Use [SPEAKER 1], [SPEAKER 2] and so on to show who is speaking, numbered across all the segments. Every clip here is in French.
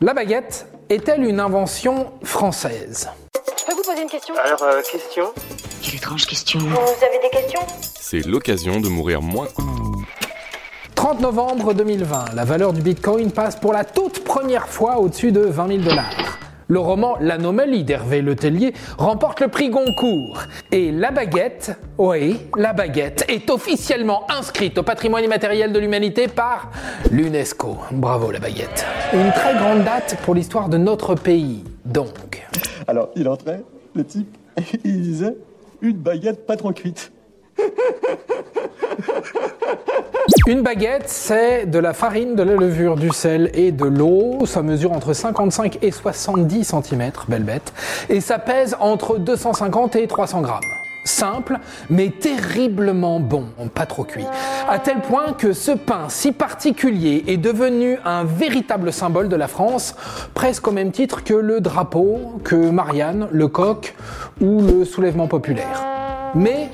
[SPEAKER 1] La baguette est-elle une invention française
[SPEAKER 2] Je peux vous poser une question
[SPEAKER 3] Alors, euh, question
[SPEAKER 4] Quelle étrange question.
[SPEAKER 2] Vous avez des questions
[SPEAKER 5] C'est l'occasion de mourir moins.
[SPEAKER 1] 30 novembre 2020, la valeur du Bitcoin passe pour la toute première fois au-dessus de 20 000 dollars. Le roman L'Anomalie d'Hervé Letellier remporte le prix Goncourt. Et la baguette, oui, la baguette, est officiellement inscrite au patrimoine immatériel de l'humanité par l'UNESCO. Bravo la baguette. Une très grande date pour l'histoire de notre pays, donc.
[SPEAKER 6] Alors, il entrait, le type, et il disait une baguette pas trop cuite.
[SPEAKER 1] Une baguette, c'est de la farine, de la levure, du sel et de l'eau. Ça mesure entre 55 et 70 cm, belle bête. Et ça pèse entre 250 et 300 grammes. Simple, mais terriblement bon, pas trop cuit. À tel point que ce pain si particulier est devenu un véritable symbole de la France, presque au même titre que le drapeau, que Marianne, le coq ou le soulèvement populaire. Mais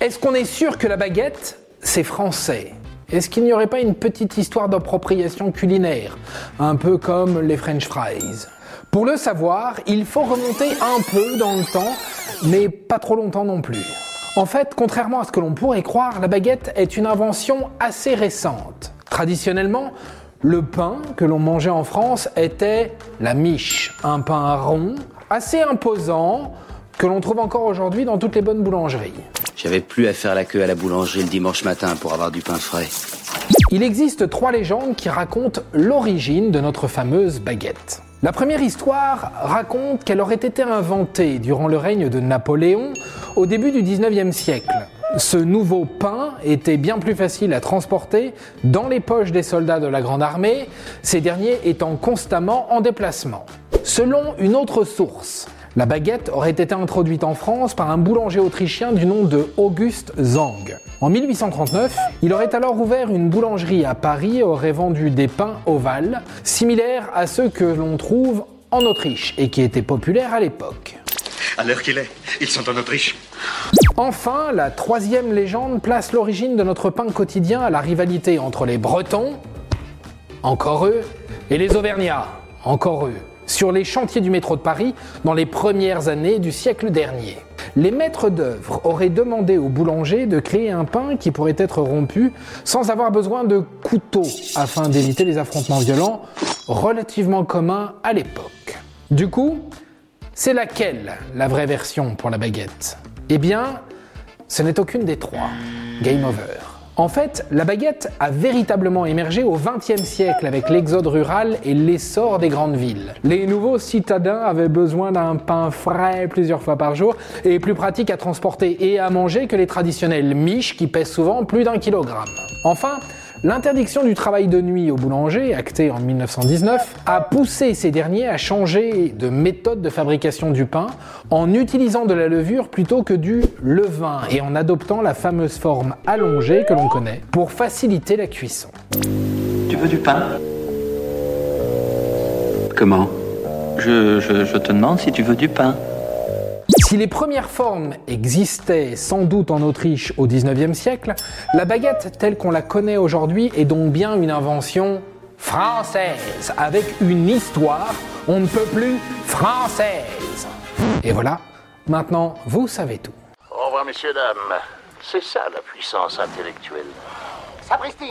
[SPEAKER 1] est-ce qu'on est sûr que la baguette, c'est français? Est-ce qu'il n'y aurait pas une petite histoire d'appropriation culinaire Un peu comme les French fries? Pour le savoir, il faut remonter un peu dans le temps, mais pas trop longtemps non plus. En fait, contrairement à ce que l'on pourrait croire, la baguette est une invention assez récente. Traditionnellement, le pain que l'on mangeait en France était la miche, un pain rond, assez imposant, que l'on trouve encore aujourd'hui dans toutes les bonnes boulangeries.
[SPEAKER 7] J'avais plus à faire la queue à la boulangerie le dimanche matin pour avoir du pain frais.
[SPEAKER 1] Il existe trois légendes qui racontent l'origine de notre fameuse baguette. La première histoire raconte qu'elle aurait été inventée durant le règne de Napoléon au début du 19e siècle. Ce nouveau pain était bien plus facile à transporter dans les poches des soldats de la Grande Armée, ces derniers étant constamment en déplacement. Selon une autre source, la baguette aurait été introduite en France par un boulanger autrichien du nom de Auguste Zang. En 1839, il aurait alors ouvert une boulangerie à Paris et aurait vendu des pains ovales, similaires à ceux que l'on trouve en Autriche et qui étaient populaires à l'époque.
[SPEAKER 8] À l'heure qu'il est, ils sont en Autriche.
[SPEAKER 1] Enfin, la troisième légende place l'origine de notre pain quotidien à la rivalité entre les Bretons, encore eux, et les Auvergnats, encore eux sur les chantiers du métro de Paris dans les premières années du siècle dernier. Les maîtres d'œuvre auraient demandé au boulanger de créer un pain qui pourrait être rompu sans avoir besoin de couteau afin d'éviter les affrontements violents relativement communs à l'époque. Du coup, c'est laquelle la vraie version pour la baguette? Eh bien, ce n'est aucune des trois. Game over. En fait, la baguette a véritablement émergé au XXe siècle avec l'exode rural et l'essor des grandes villes. Les nouveaux citadins avaient besoin d'un pain frais plusieurs fois par jour et plus pratique à transporter et à manger que les traditionnelles miches qui pèsent souvent plus d'un kilogramme. Enfin, L'interdiction du travail de nuit au boulanger, actée en 1919, a poussé ces derniers à changer de méthode de fabrication du pain en utilisant de la levure plutôt que du levain et en adoptant la fameuse forme allongée que l'on connaît pour faciliter la cuisson.
[SPEAKER 7] Tu veux du pain? Comment? Je, je, je te demande si tu veux du pain.
[SPEAKER 1] Si les premières formes existaient sans doute en Autriche au 19e siècle, la baguette telle qu'on la connaît aujourd'hui est donc bien une invention française, avec une histoire, on ne peut plus française. Et voilà, maintenant vous savez tout.
[SPEAKER 9] Au revoir messieurs, dames. C'est ça la puissance intellectuelle.
[SPEAKER 2] Sapristi